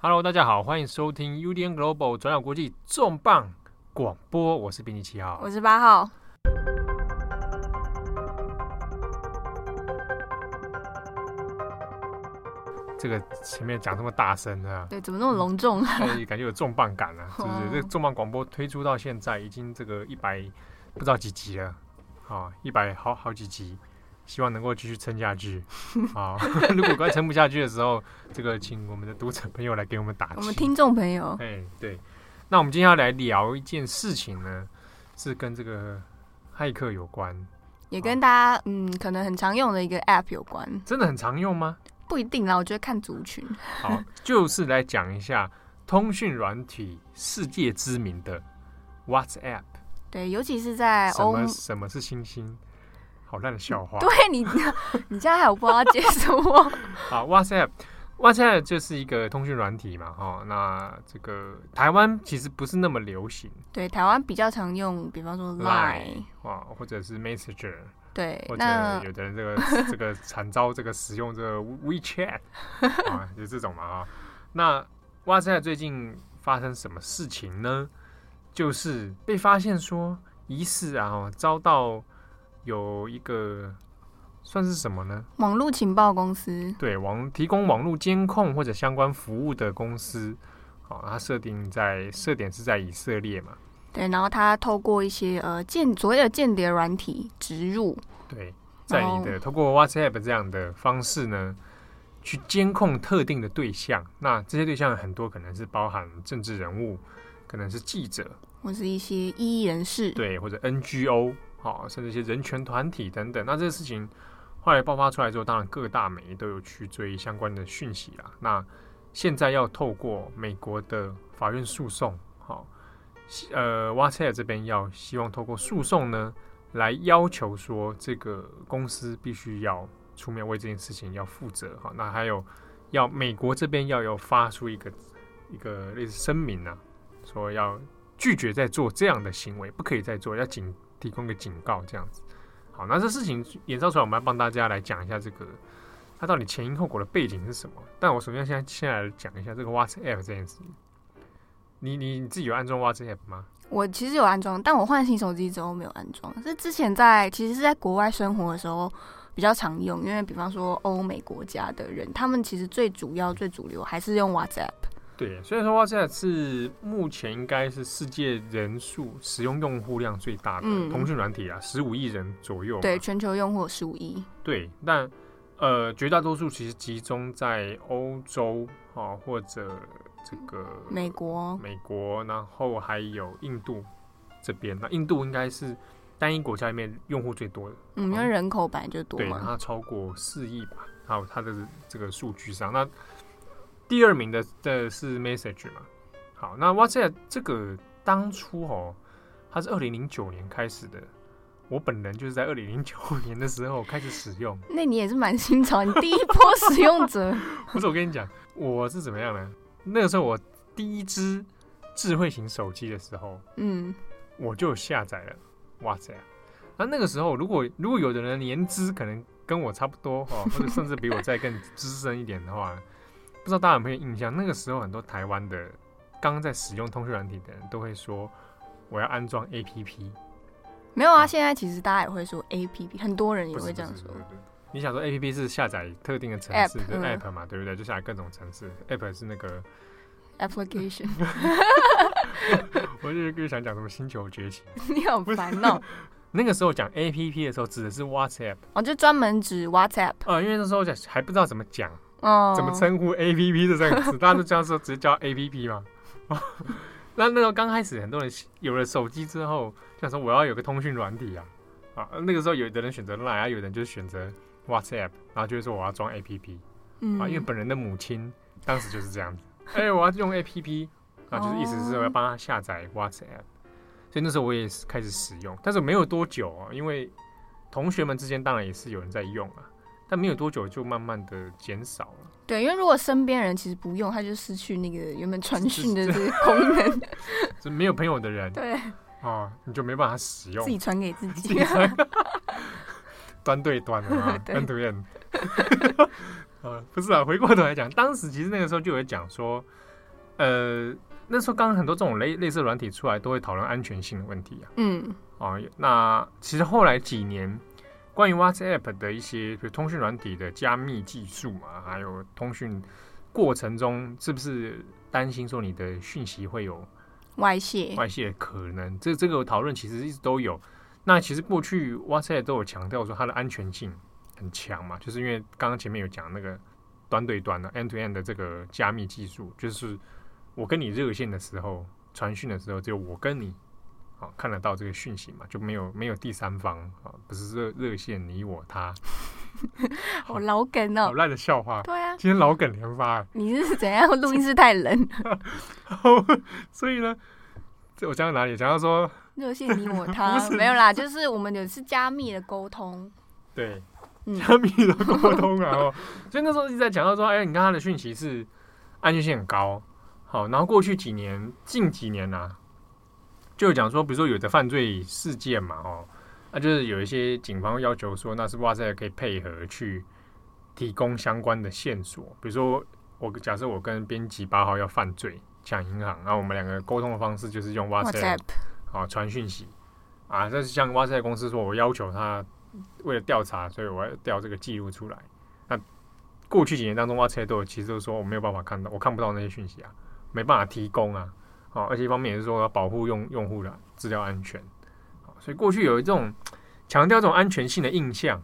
Hello，大家好，欢迎收听 UDN Global 转角国际重磅广播，我是编辑七号，我是八号。这个前面讲这么大声啊？对，怎么那么隆重啊？感觉有重磅感啊，是不是？哦、这个重磅广播推出到现在已经这个一百不知道几集了，啊，一百好好几集。希望能够继续撑下去好！如果快撑不下去的时候，这个请我们的读者朋友来给我们打气。我们听众朋友，哎，对，那我们今天要来聊一件事情呢，是跟这个骇客有关，也跟大家嗯可能很常用的一个 App 有关。真的很常用吗？不一定啦，我觉得看族群。好，就是来讲一下通讯软体世界知名的 WhatsApp。对，尤其是在欧，什么什么是星星？好烂的笑话！对你，你现在还有不知道接什么？好，WhatsApp，WhatsApp 就是一个通讯软体嘛，哈。那这个台湾其实不是那么流行。对，台湾比较常用，比方说 Line 啊，或者是 Messenger。对，或者有的人这个这个惨遭这个使用这个 WeChat 啊，就这种嘛啊。那 WhatsApp 最近发生什么事情呢？就是被发现说疑似啊，遭到。有一个算是什么呢？网络情报公司，对，网提供网络监控或者相关服务的公司，好，它设定在设点是在以色列嘛？对，然后它透过一些呃间所谓的间谍软体植入，对，在你的透过 WhatsApp 这样的方式呢，去监控特定的对象。那这些对象很多可能是包含政治人物，可能是记者，或是一些异议人士，对，或者 NGO。好，甚至一些人权团体等等，那这个事情后来爆发出来之后，当然各大媒都有去追相关的讯息啦。那现在要透过美国的法院诉讼，好，呃，WhatsApp 这边要希望透过诉讼呢，来要求说这个公司必须要出面为这件事情要负责。好，那还有要美国这边要有发出一个一个类似声明啊，说要拒绝再做这样的行为，不可以再做，要紧。提供个警告，这样子。好，那这事情演造出来，我们要帮大家来讲一下这个，它到底前因后果的背景是什么？但我首先先先来讲一下这个 WhatsApp 这件事。你你你自己有安装 WhatsApp 吗？我其实有安装，但我换新手机之后没有安装。是之前在其实是在国外生活的时候比较常用，因为比方说欧美国家的人，他们其实最主要最主流还是用 WhatsApp。对，所以说 WhatsApp 是目前应该是世界人数使用用户量最大的通讯软体啊，十五亿人左右。对，全球用户十五亿。对，但呃，绝大多数其实集中在欧洲啊，或者这个美国，美国，然后还有印度这边。那印度应该是单一国家里面用户最多的，嗯，因为人口本来就多嘛，对，它超过四亿吧，还有它的这个数据上那。第二名的的是 Message 嘛？好，那 WhatsApp 这个当初哦，它是二零零九年开始的。我本人就是在二零零九年的时候开始使用。那你也是蛮新潮，你第一波使用者。不是，我跟你讲，我是怎么样呢？那个时候我第一支智慧型手机的时候，嗯，我就下载了 WhatsApp。那那个时候，如果如果有的人年资可能跟我差不多哦，或者甚至比我再更资深一点的话。不知道大家有没有印象？那个时候很多台湾的刚在使用通讯软体的人都会说：“我要安装 APP。”没有啊，现在其实大家也会说 APP，很多人也会这样说。你想说 APP 是下载特定的城市的 App 嘛？对不对？就下载各种城市，App 是那个 Application。我就是想讲什么星球崛起，你好烦恼。那个时候讲 APP 的时候指的是 WhatsApp，哦，就专门指 WhatsApp。呃，因为那时候讲还不知道怎么讲。哦，怎么称呼 A P P 的这个词？大家都这样说，直接叫 A P P 嘛。那那时候刚开始，很多人有了手机之后，想说我要有个通讯软体啊。啊，那个时候有的人选择 Line，啊，有的人就选择 WhatsApp，然后就是说我要装 A P P。嗯。啊，因为本人的母亲当时就是这样子。哎、欸，我要用 A P P，啊，就是意思是我要帮他下载 WhatsApp。所以那时候我也是开始使用，但是没有多久啊，因为同学们之间当然也是有人在用啊。但没有多久就慢慢的减少了。对，因为如果身边人其实不用，他就失去那个原本传讯的这个功能。是没有朋友的人，对，哦，你就没办法使用。自己传给自己。端对端的啊，端对端。不是啊，回过头来讲，当时其实那个时候就有讲说，呃，那时候刚刚很多这种类类似软体出来，都会讨论安全性的问题啊。嗯，哦，那其实后来几年，关于 WhatsApp 的一些，比如通讯软体的加密技术嘛，还有通讯过程中是不是担心说你的讯息会有外泄？外泄可能，这这个讨论其实一直都有。那其实过去 WhatsApp 都有强调说它的安全性很强嘛，就是因为刚刚前面有讲那个端对端的 end to end 的这个加密技术，就是我跟你热线的时候传讯的时候，只有我跟你。好，看得到这个讯息嘛，就没有没有第三方啊，不是热热线你我他，好老梗哦，好烂的笑话。对啊，今天老梗连发。你是怎样？录音室太冷。所以呢，这我讲到哪里？讲到说 热线你我他没有啦，就是我们有是加密的沟通。对，加密的沟通啊。哦，所以那时候一直在讲到说，哎，你看他的讯息是安全性很高。好，然后过去几年，近几年啊。就讲说，比如说有的犯罪事件嘛，哦，那就是有一些警方要求说，那是 WhatsApp 可以配合去提供相关的线索。比如说，我假设我跟编辑八号要犯罪抢银行，然后我们两个沟通的方式就是用 WhatsApp 啊传讯息啊。这是像 WhatsApp 公司说，我要求他为了调查，所以我要调这个记录出来。那过去几年当中，WhatsApp 都有其实都说我没有办法看到，我看不到那些讯息啊，没办法提供啊。好，而且一方面也是说要保护用用户的资料安全，好，所以过去有一种强调这种安全性的印象，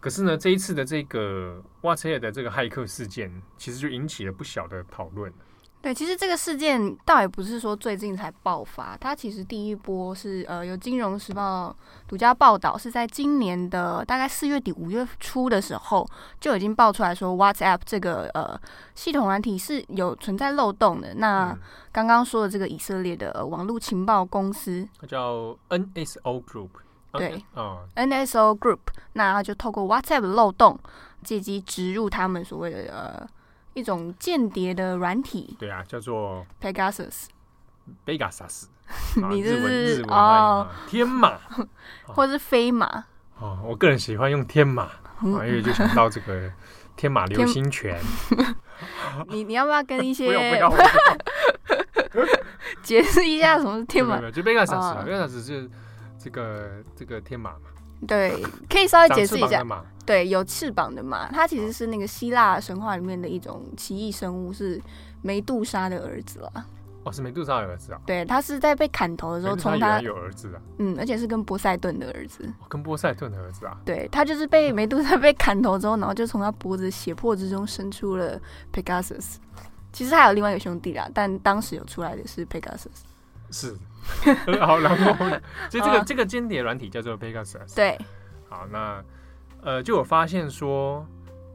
可是呢，这一次的这个 w h a t s a p 的这个骇客事件，其实就引起了不小的讨论。对，其实这个事件倒也不是说最近才爆发，它其实第一波是呃，有《金融时报》独家报道，是在今年的大概四月底五月初的时候就已经爆出来说，WhatsApp 这个呃系统软体是有存在漏洞的。那刚刚说的这个以色列的网络情报公司，它叫 NSO Group，对，哦，NSO Group，那它就透过 WhatsApp 的漏洞，借机植入他们所谓的呃。一种间谍的软体，对啊，叫做 Pegasus，Pegasus，你这是哦，天马，或者是飞马。哦，我个人喜欢用天马，因为就想到这个天马流星拳。你你要不要跟一些解释一下什么是天马？就 Pegasus，Pegasus 是这个这个天马嘛。对，可以稍微解释一下。对，有翅膀的马，它其实是那个希腊神话里面的一种奇异生物，是梅杜莎的儿子啊。哦，是梅杜莎的儿子啊。对，他是在被砍头的时候，从他有儿子啊。嗯，而且是跟波塞顿的儿子。哦，跟波塞顿的儿子啊。对，他就是被梅杜莎被砍头之后，然后就从他脖子血泊之中生出了 Pegasus。其实还有另外一个兄弟啦，但当时有出来的是 Pegasus。是。好，然后 所以这个这个间谍软体叫做 Pegasus。对。好，那。呃，就有发现说，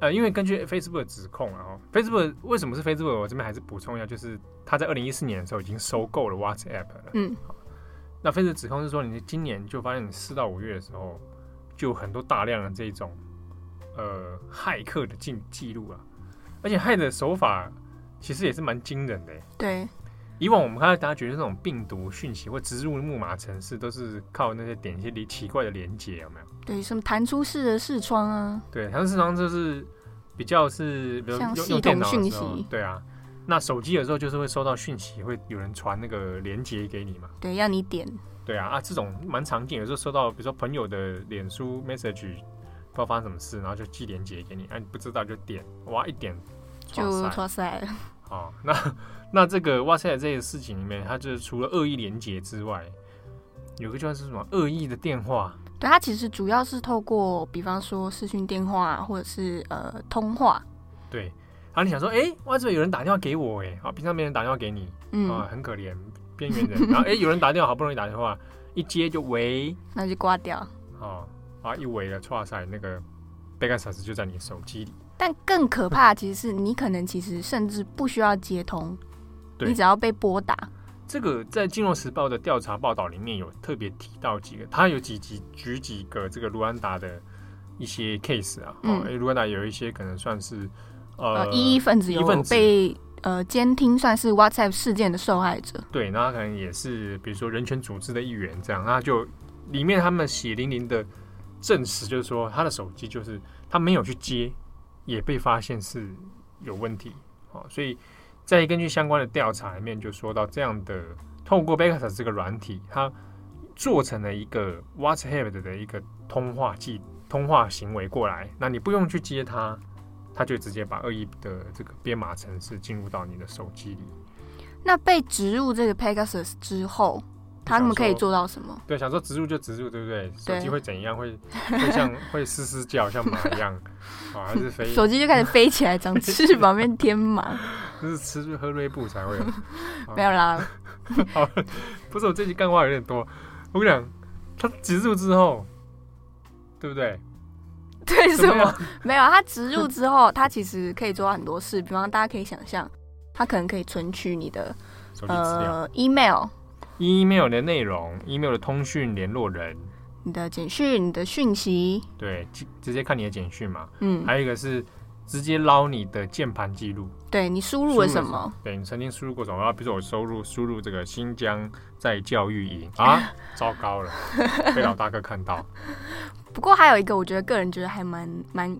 呃，因为根据 Facebook 的指控啊，Facebook 为什么是 Facebook？我这边还是补充一下，就是他在二零一四年的时候已经收购了 WhatsApp 了。嗯，好，那 Facebook 指控是说，你今年就发现你四到五月的时候，就有很多大量的这种呃骇客的记记录啊，而且骇的手法其实也是蛮惊人的。对。以往我们看到大家觉得那种病毒讯息或植入木马城市，都是靠那些点一些奇怪的连接，有没有？对，什么弹出式的视窗啊？对，弹出视窗就是比较是比如用系统讯息。对啊，那手机有时候就是会收到讯息，会有人传那个连接给你嘛？对，要你点。对啊，啊，这种蛮常见，有时候收到比如说朋友的脸书 message，不知道发生什么事，然后就寄连接给你，啊，你不知道就点，哇，一点就错塞了。好，那。那这个 WhatsApp 这个事情里面，它就是除了恶意连接之外，有个就是什么恶意的电话。对，它其实主要是透过，比方说视讯电话或者是呃通话。对，然后你想说，哎，WhatsApp 有人打电话给我，哎，啊，平常没人打电话给你，嗯，啊，很可怜，边缘人。然后哎，有人打电话，好不容易打电话，一接就喂，那就挂掉。哦，啊，一喂了，哇塞，那个 Pegasus 就在你手机里。但更可怕，其实是你可能其实甚至不需要接通。你只要被拨打，这个在《金融时报》的调查报道里面有特别提到几个，他有几集举几个这个卢安达的一些 case 啊，嗯，卢安达有一些可能算是呃异议分子，有被呃监听，算是 WhatsApp 事件的受害者。对，那他可能也是比如说人权组织的一员，这样，那就里面他们血淋淋的证实，就是说他的手机就是他没有去接，也被发现是有问题，哦，所以。再根据相关的调查里面就说到，这样的透过 Pegasus 这个软体，它做成了一个 WhatsApp 的一个通话记通话行为过来，那你不用去接它，它就直接把恶意的这个编码程式进入到你的手机里。那被植入这个 Pegasus 之后，他们可以做到什么？对，想说植入就植入，对不对？手机会怎样？会会像会嘶嘶叫，像马一样啊？还是飞？手机就开始飞起来，长翅膀变天马？就是吃喝瑞布才会有？没有啦。好，不是我这集干话有点多。我跟你讲，它植入之后，对不对？对什么？没有，它植入之后，它其实可以做到很多事。比方，大家可以想象，它可能可以存取你的呃、email。Email 的内容，email 的通讯联络人，你的简讯，你的讯息，对，直接看你的简讯嘛。嗯，还有一个是直接捞你的键盘记录，对你输入了什么？对你曾经输入过什么？比如说我输入输入这个新疆在教育营 啊，糟糕了，被老大哥看到。不过还有一个，我觉得个人觉得还蛮蛮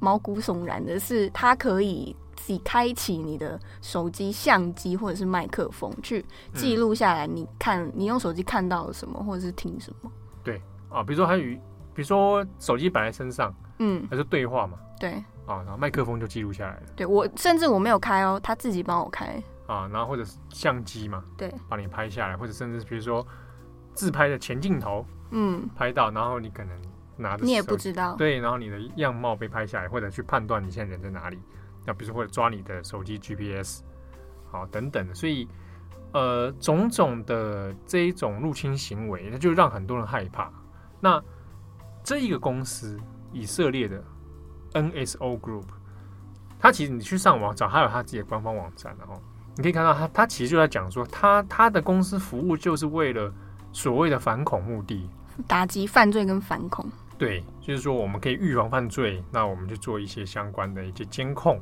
毛骨悚然的是，它可以。自己开启你的手机相机或者是麦克风，去记录下来。你看，你用手机看到了什么，或者是听什么？对啊，比如说还有，比如说手机摆在身上，嗯，还是对话嘛？对啊，然后麦克风就记录下来了。对我，甚至我没有开哦，他自己帮我开啊。然后或者是相机嘛，对，帮你拍下来，或者甚至比如说自拍的前镜头，嗯，拍到，然后你可能拿着，你也不知道，对，然后你的样貌被拍下来，或者去判断你现在人在哪里。那比如说会抓你的手机 GPS，好等等的，所以呃种种的这一种入侵行为，那就让很多人害怕。那这一个公司以色列的 NSO Group，它其实你去上网找，它有它自己的官方网站，然后你可以看到它，它其实就在讲说，它它的公司服务就是为了所谓的反恐目的，打击犯罪跟反恐。对，就是说我们可以预防犯罪，那我们就做一些相关的一些监控。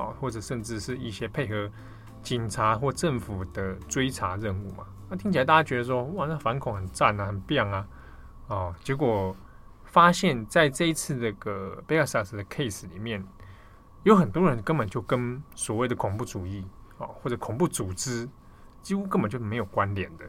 哦，或者甚至是一些配合警察或政府的追查任务嘛？那听起来大家觉得说，哇，那反恐很赞啊，很棒啊！哦，结果发现，在这一次这个 Pegasus 的 case 里面，有很多人根本就跟所谓的恐怖主义哦，或者恐怖组织，几乎根本就没有关联的。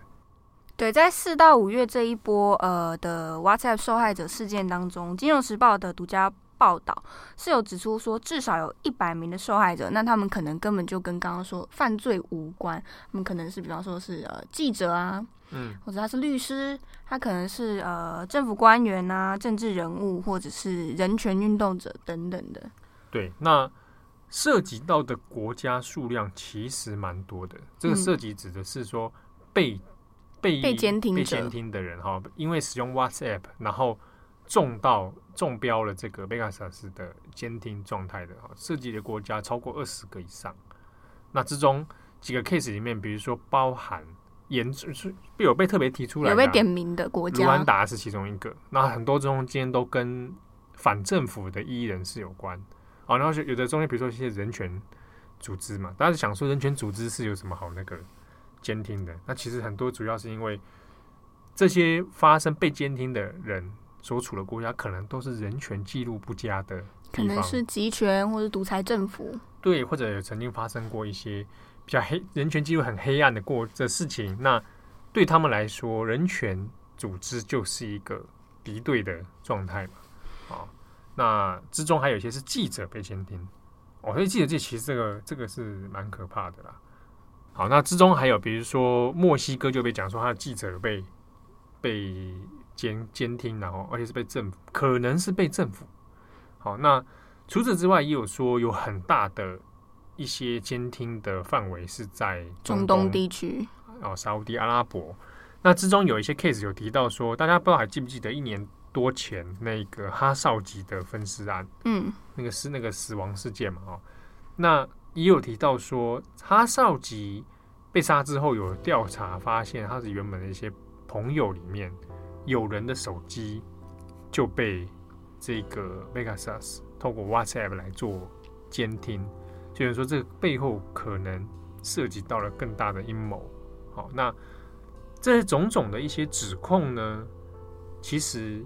对，在四到五月这一波呃的 WhatsApp 受害者事件当中，《金融时报》的独家。报道是有指出说，至少有一百名的受害者，那他们可能根本就跟刚刚说犯罪无关，他们可能是比方说是呃记者啊，嗯，或者他是律师，他可能是呃政府官员啊、政治人物，或者是人权运动者等等的。对，那涉及到的国家数量其实蛮多的。这个涉及指的是说被、嗯、被被监听被监听的人哈，因为使用 WhatsApp，然后。中到中标了这个贝卡萨斯的监听状态的哈，涉及的国家超过二十个以上。那之中几个 case 里面，比如说包含严重是有被特别提出来，有被点名的国家，卢安达是其中一个。那很多中间都跟反政府的异议人士有关。哦，然后有的中间，比如说一些人权组织嘛，大家想说人权组织是有什么好那个监听的？那其实很多主要是因为这些发生被监听的人。所处的国家可能都是人权记录不佳的，可能是集权或者独裁政府，对，或者有曾经发生过一些比较黑人权记录很黑暗的过的事情。那对他们来说，人权组织就是一个敌对的状态嘛。好，那之中还有一些是记者被监听，哦，所以记者这其实这个这个是蛮可怕的啦。好，那之中还有比如说墨西哥就被讲说他的记者被被。监监听，然后而且是被政府，可能是被政府。好，那除此之外，也有说有很大的一些监听的范围是在中东，地区哦，沙乌地阿拉伯。那之中有一些 case 有提到说，大家不知道还记不记得一年多前那个哈少吉的分尸案？嗯，那个是那个死亡事件嘛？哦，那也有提到说，哈少吉被杀之后，有调查发现他是原本的一些朋友里面。有人的手机就被这个 Pegasus 透过 WhatsApp 来做监听，就是说这个背后可能涉及到了更大的阴谋。好，那这些种种的一些指控呢，其实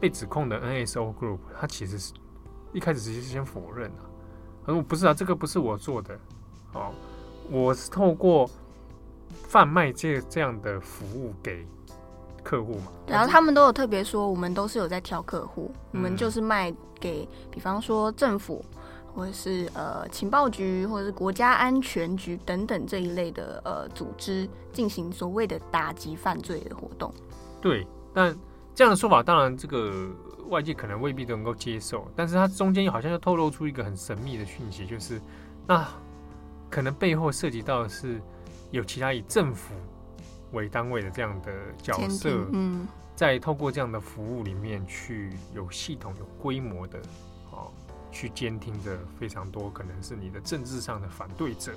被指控的 NSO Group，它其实是一开始是先否认啊，他说不是啊，这个不是我做的，哦，我是透过贩卖这这样的服务给客户嘛。然后他们都有特别说，我们都是有在挑客户，嗯、我们就是卖给，比方说政府，或者是呃情报局，或者是国家安全局等等这一类的呃组织，进行所谓的打击犯罪的活动。对，但这样的说法，当然这个外界可能未必都能够接受，但是它中间好像又透露出一个很神秘的讯息，就是那可能背后涉及到的是有其他以政府为单位的这样的角色，嗯，在透过这样的服务里面去有系统、有规模的，哦，去监听着非常多可能是你的政治上的反对者，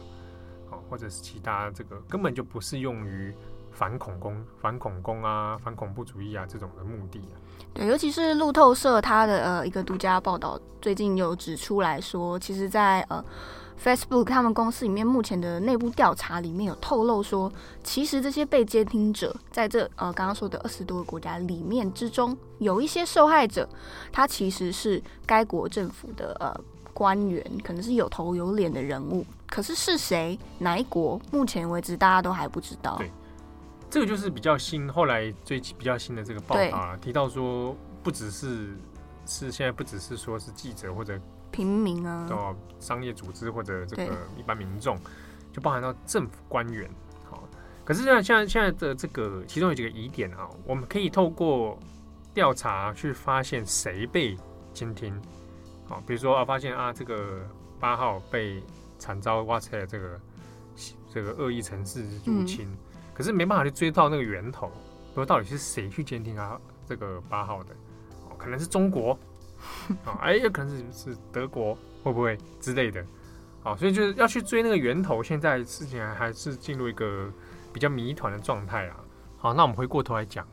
哦，或者是其他这个根本就不是用于。反恐攻、反恐攻啊，反恐怖主义啊，这种的目的啊。对，尤其是路透社它的呃一个独家报道，最近有指出来说，其实在呃 Facebook 他们公司里面目前的内部调查里面有透露说，其实这些被监听者在这呃刚刚说的二十多个国家里面之中，有一些受害者，他其实是该国政府的呃官员，可能是有头有脸的人物，可是是谁、哪一国，目前为止大家都还不知道。对。这个就是比较新，后来最比较新的这个报道啊，提到说，不只是是现在不只是说是记者或者平民啊，哦，商业组织或者这个一般民众，就包含到政府官员。好，可是现在现在现在的这个其中有几个疑点啊，我们可以透过调查去发现谁被监听。好，比如说啊，发现啊，这个八号被惨遭 WhatsApp 这个这个恶意城市入侵。嗯可是没办法去追到那个源头，说到底是谁去监听啊这个八号的？哦，可能是中国，啊，哎，有可能是是德国，会不会之类的？好，所以就是要去追那个源头。现在事情还是进入一个比较谜团的状态啊。好，那我们回过头来讲，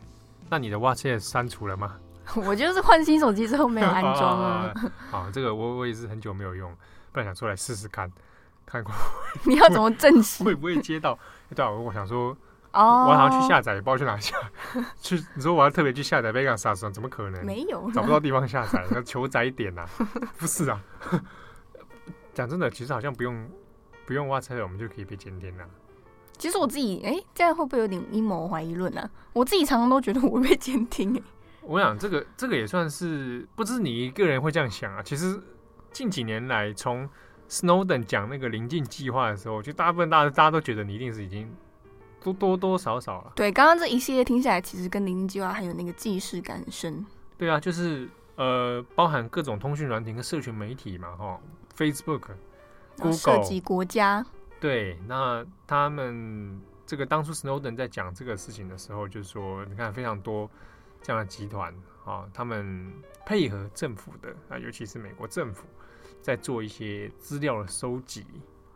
那你的 WhatsApp 删除了吗？我就是换新手机之后没有安装啊。好，这个我我也是很久没有用，不然想出来试试看，看过你要怎么证实会不会接到？对啊，我想说。Oh, 我好像去下载，也不知道去哪下。去你说我要特别去下载 Vegas 怎么可能？没有，找不到地方下载，那求载点呐、啊？不是啊。讲真的，其实好像不用不用 WhatsApp，我们就可以被监听了。其实我自己，哎、欸，这样会不会有点阴谋怀疑论呢？我自己常常都觉得我会被监听、欸。我想这个这个也算是，不知你一个人会这样想啊。其实近几年来，从 Snowden 讲那个临近计划的时候，就大部分大家大家都觉得你一定是已经。都多多少少了。对，刚刚这一系列听下来，其实跟零零计划还有那个既视感很深。对啊，就是呃，包含各种通讯软体跟社群媒体嘛，哈，Facebook、Google 涉及国家。对，那他们这个当初 Snowden 在讲这个事情的时候，就是说，你看非常多这样的集团啊，他们配合政府的啊，尤其是美国政府，在做一些资料的收集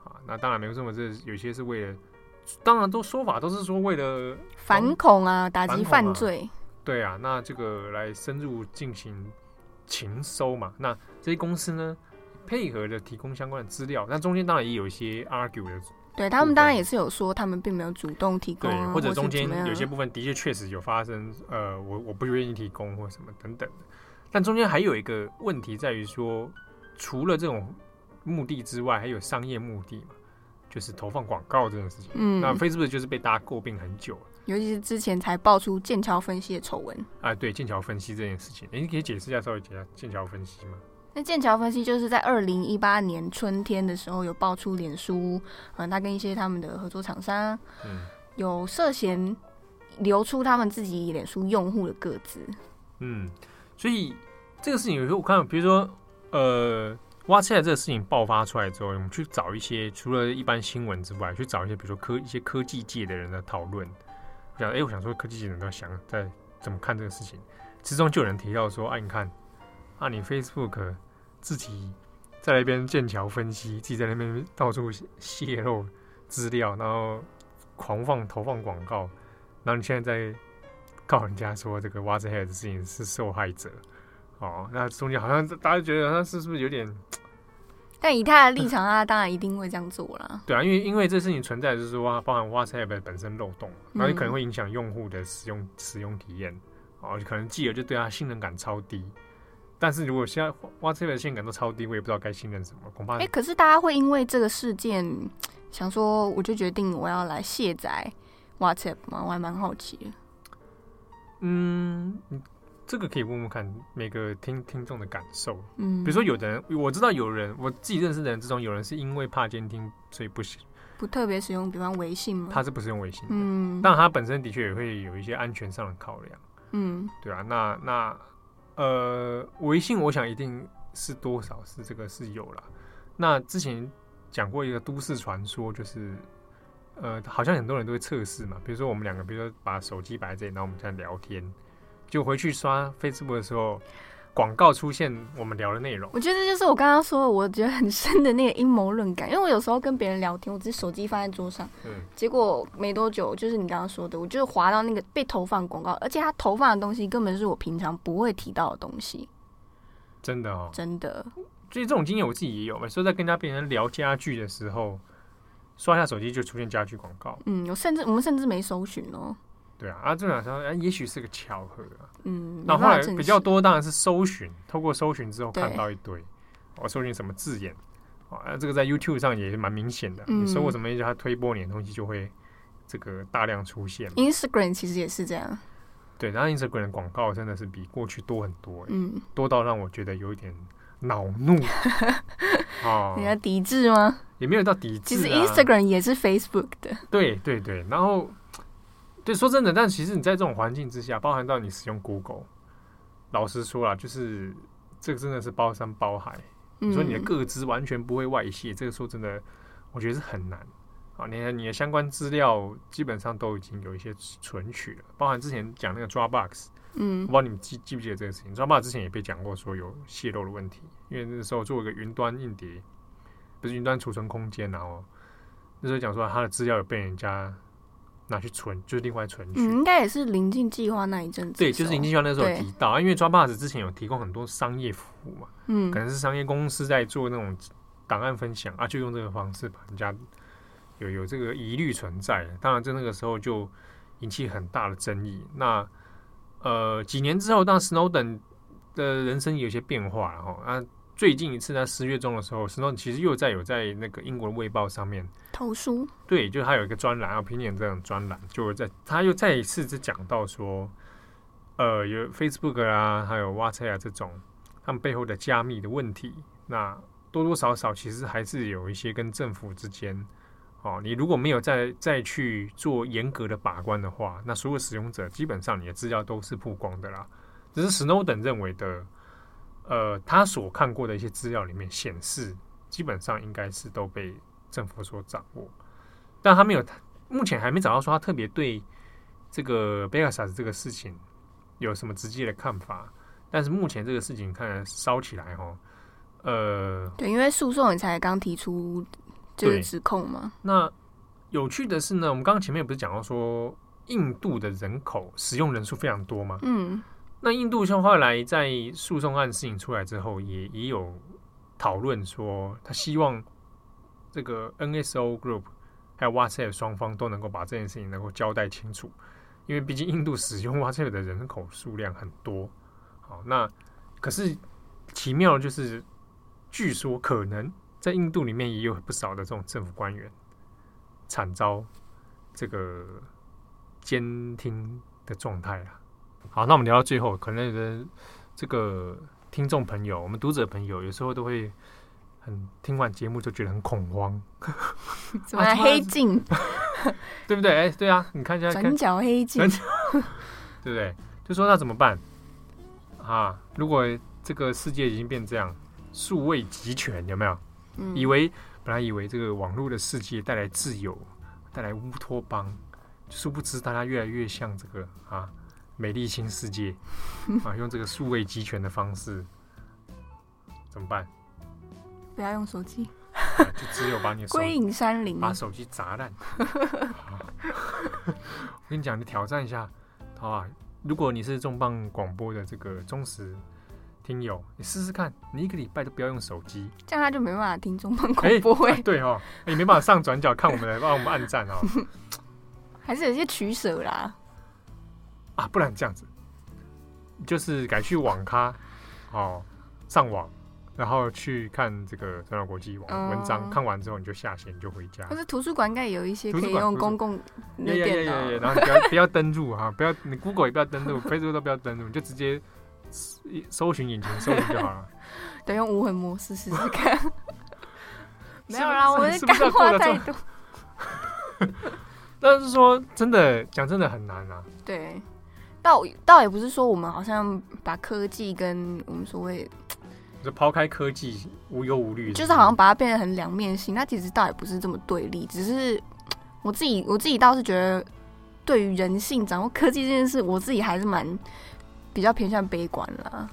啊。那当然，美国政府这有些是为了。当然，都说法都是说为了反恐啊，打击犯罪。对啊，那这个来深入进行情搜嘛。那这些公司呢，配合的提供相关的资料，那中间当然也有一些 argue 的。对他们当然也是有说，他们并没有主动提供，对，或者中间有些部分的确确实有发生。呃，我我不愿意提供或什么等等的。但中间还有一个问题在于说，除了这种目的之外，还有商业目的嘛。就是投放广告这件事情，嗯，那 Facebook 就是被大家诟病很久了，尤其是之前才爆出剑桥分析的丑闻啊。对，剑桥分析这件事情，哎，你可以解释一下，稍微解释一下剑桥分析吗？那剑桥分析就是在二零一八年春天的时候有爆出脸书，嗯，他跟一些他们的合作厂商，嗯，有涉嫌流出他们自己脸书用户的个资，嗯，所以这个事情有时候我看，比如说，呃。哇！现在这个事情爆发出来之后，我们去找一些除了一般新闻之外，去找一些比如说科一些科技界的人的讨论。我想，哎、我想说科技界的人都想在怎么看这个事情。其中就有人提到说，啊，你看，啊，你 Facebook 自己在那边剑桥分析，自己在那边到处泄露资料，然后狂放投放广告，然后你现在在告人家说这个 WhatsApp 的事情是受害者。哦，那中间好像大家觉得他是是不是有点？但以他的立场，他当然一定会这样做了。对啊，因为因为这事情存在，就是说包含 WhatsApp 本身漏洞，然后可能会影响用户的使用使用体验，哦，可能继而就对他信任感超低。但是如果现在 WhatsApp 的信任感都超低，我也不知道该信任什么，恐怕。哎、欸，可是大家会因为这个事件想说，我就决定我要来卸载 WhatsApp 吗？我还蛮好奇的。嗯，这个可以问问看每个听听众的感受。嗯，比如说有的人，我知道有人，我自己认识的人之中，有人是因为怕监听，所以不行，不特别使用，比方微信吗？他是不是用微信？嗯，但他本身的确也会有一些安全上的考量。嗯，对啊，那那。呃，微信我想一定是多少是这个是有了。那之前讲过一个都市传说，就是呃，好像很多人都会测试嘛。比如说我们两个，比如说把手机摆在这里，然后我们在聊天，就回去刷 Facebook 的时候。广告出现，我们聊的内容，我觉得这就是我刚刚说的，我觉得很深的那个阴谋论感。因为我有时候跟别人聊天，我只是手机放在桌上，嗯，结果没多久，就是你刚刚说的，我就是滑到那个被投放广告，而且他投放的东西根本是我平常不会提到的东西，真的哦，真的。所以这种经验我自己也有，有时候在跟人家别人聊家具的时候，刷一下手机就出现家具广告，嗯，我甚至我们甚至没搜寻哦。对啊，啊，这两条，哎，也许是个巧合啊。嗯，那后，后来比较多当然是搜寻，透过搜寻之后看到一堆，我搜寻什么字眼，啊，这个在 YouTube 上也是蛮明显的。嗯、你搜过什么，它推播你的东西就会这个大量出现。Instagram 其实也是这样。对，然后 Instagram 的广告真的是比过去多很多，嗯，多到让我觉得有一点恼怒。啊，你要抵制吗？也没有到抵制、啊。其实 Instagram 也是 Facebook 的。对对对，然后。对，说真的，但其实你在这种环境之下，包含到你使用 Google，老实说啦，就是这个真的是包山包海。你说你的个资完全不会外泄，这个说真的，我觉得是很难啊。你看你的相关资料基本上都已经有一些存取了，包含之前讲那个 Dropbox，嗯，我不知道你们记记不记得这个事情？Dropbox 之前也被讲过说有泄露的问题，因为那时候做一个云端硬碟，不是云端储存空间，然后那时候讲说他的资料有被人家。拿去存，就是另外存取。嗯，应该也是临近计划那一阵子。对，就是临近计划那时候有提到啊，因为 Dropbox 之前有提供很多商业服务嘛，嗯，可能是商业公司在做那种档案分享啊，就用这个方式把人家有有这个疑虑存在。当然，在那个时候就引起很大的争议。那呃，几年之后，当 Snowden 的人生有些变化然后啊。最近一次在十月中的时候，Snowden 其实又在有在那个英国的卫报上面投书，对，就他有一个专栏啊，Opinion 这种专栏，就在他又再一次就讲到说，呃，有 Facebook 啊，还有 WhatsApp 这种他们背后的加密的问题，那多多少少其实还是有一些跟政府之间，哦，你如果没有再再去做严格的把关的话，那所有使用者基本上你的资料都是曝光的啦，只是 Snowden 认为的。呃，他所看过的一些资料里面显示，基本上应该是都被政府所掌握，但他没有，目前还没找到说他特别对这个贝克萨斯这个事情有什么直接的看法。但是目前这个事情看来烧起来哦，呃，对，因为诉讼你才刚提出这个指控嘛。那有趣的是呢，我们刚刚前面不是讲到说，印度的人口使用人数非常多吗？嗯。那印度像后来在诉讼案事情出来之后，也也有讨论说，他希望这个 NSO Group 还有 WhatsApp 双方都能够把这件事情能够交代清楚，因为毕竟印度使用 WhatsApp 的人口数量很多。好，那可是奇妙的就是，据说可能在印度里面也有不少的这种政府官员惨遭这个监听的状态啊。好，那我们聊到最后，可能有的这个听众朋友，我们读者朋友，有时候都会很听完节目就觉得很恐慌。怎么黑镜？对不对？哎，对啊，你看一下，转角黑镜，对不对？就说那怎么办啊？如果这个世界已经变这样，数位极权有没有？嗯、以为本来以为这个网络的世界带来自由，带来乌托邦，殊不知大家越来越像这个啊。美丽新世界 啊，用这个数位集权的方式怎么办？不要用手机，就只有把你 归隐山林，把手机砸烂。我跟你讲，你挑战一下，好吧？如果你是重磅广播的这个忠实听友，你试试看，你一个礼拜都不要用手机，这样他就没办法听重磅广播会、欸啊。对哦，你、欸、没办法上转角看我们的，帮我们按赞哦。还是有些取舍啦。啊，不然这样子，就是改去网咖，哦，上网，然后去看这个转角国际网文章，看完之后你就下线，你就回家。可是图书馆应该有一些可以用公共的电脑，然后你不要不要登录哈，不要你 Google 也不要登录，Facebook 都不要登录，你就直接搜寻引擎搜寻就好了。得用无痕模式试试看。没有啦，我是干话太多。但是说真的，讲真的很难啊。对，倒倒也不是说我们好像把科技跟我们所谓，就抛开科技无忧无虑，就是好像把它变得很两面性。那其实倒也不是这么对立，只是我自己我自己倒是觉得，对于人性掌握科技这件事，我自己还是蛮比较偏向悲观啦。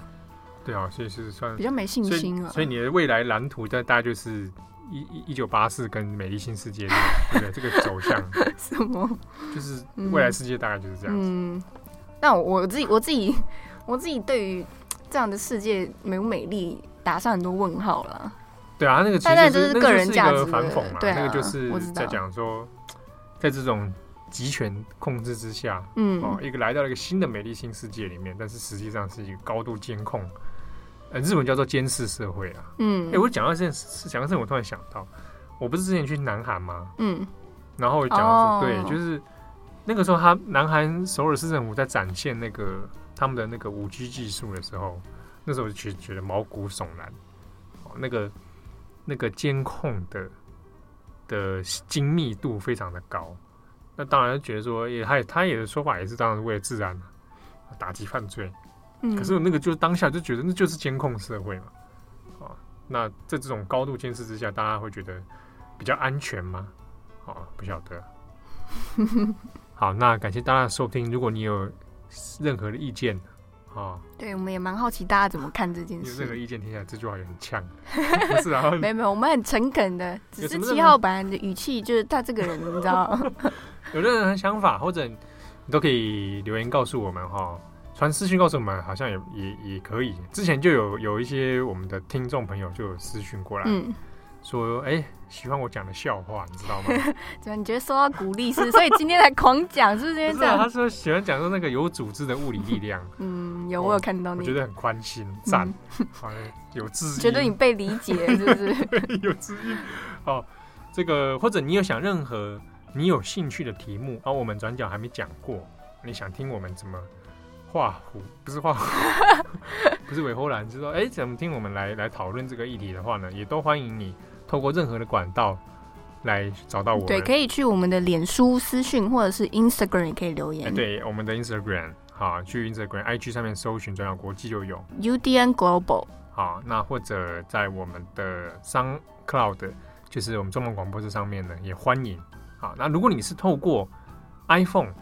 对啊，所以是算比较没信心了。所以你的未来蓝图，大概就是。一一九八四跟美丽新世界，对不对？这个走向 什么？就是未来世界大概就是这样子。嗯，那我自己我自己我自己对于这样的世界美不美丽打上很多问号了。对啊，那个其实就是个人价值反讽嘛。对，那个就是在讲说，在这种集权控制之下，嗯，哦，一个来到了一个新的美丽新世界里面，但是实际上是一个高度监控。呃，日本叫做监视社会啊。嗯，哎、欸，我讲到这件事，讲到这，我突然想到，我不是之前去南韩吗？嗯，然后我讲说，哦、对，就是那个时候，他南韩首尔市政府在展现那个他们的那个五 G 技术的时候，那时候我就觉觉得毛骨悚然。哦，那个那个监控的的精密度非常的高。那当然觉得说，也他他也的说法也是当然是为了治安，打击犯罪。可是那个就是当下就觉得那就是监控社会嘛，啊，那在这种高度监视之下，大家会觉得比较安全吗？啊，不晓得。好，那感谢大家的收听。如果你有任何的意见，啊，对，我们也蛮好奇大家怎么看这件事。有任何意见，听起来这句话也很呛，不是啊？没有没有，我们很诚恳的，只是七号版的语气就是他这个人，你知道？有任何想法或者你都可以留言告诉我们哈。传私讯告诉我们，好像也也也可以。之前就有有一些我们的听众朋友就有私讯过来，嗯、说：“哎、欸，喜欢我讲的笑话，你知道吗？” 怎么你觉得受到鼓励是？所以今天才狂讲，是不是？这样？他说喜欢讲说那个有组织的物理力量。嗯，有我有看到你，我觉得很宽心，赞、嗯，好像有知音，觉得你被理解，是不是？有知音。哦，这个或者你有想任何你有兴趣的题目，而、哦、我们转角还没讲过，你想听我们怎么？画虎不是画虎，不是韦侯兰，就是说，哎、欸，怎么听我们来来讨论这个议题的话呢？也都欢迎你透过任何的管道来找到我们。对，可以去我们的脸书私讯，或者是 Instagram 也可以留言。欸、对，我们的 Instagram 好，去 Instagram、IG 上面搜寻转角国际就有 UDN Global。好，那或者在我们的 SoundCloud，就是我们中文广播这上面呢，也欢迎。好，那如果你是透过 iPhone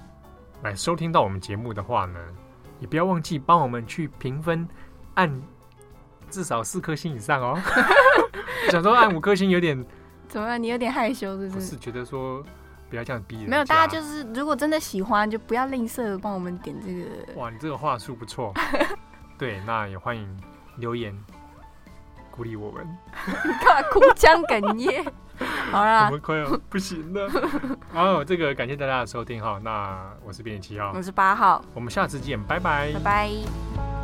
来收听到我们节目的话呢？也不要忘记帮我们去评分，按至少四颗星以上哦。想说按五颗星有点 怎么样？你有点害羞是不是？不是觉得说不要这样逼人。没有，大家就是如果真的喜欢，就不要吝啬帮我们点这个。哇，你这个话术不错。对，那也欢迎留言鼓励我们。干嘛哭腔哽咽。好啦，我们快要不行了。好，这个感谢大家的收听哈。那我是编辑七号，我是八号，我们下次见，拜拜，拜拜。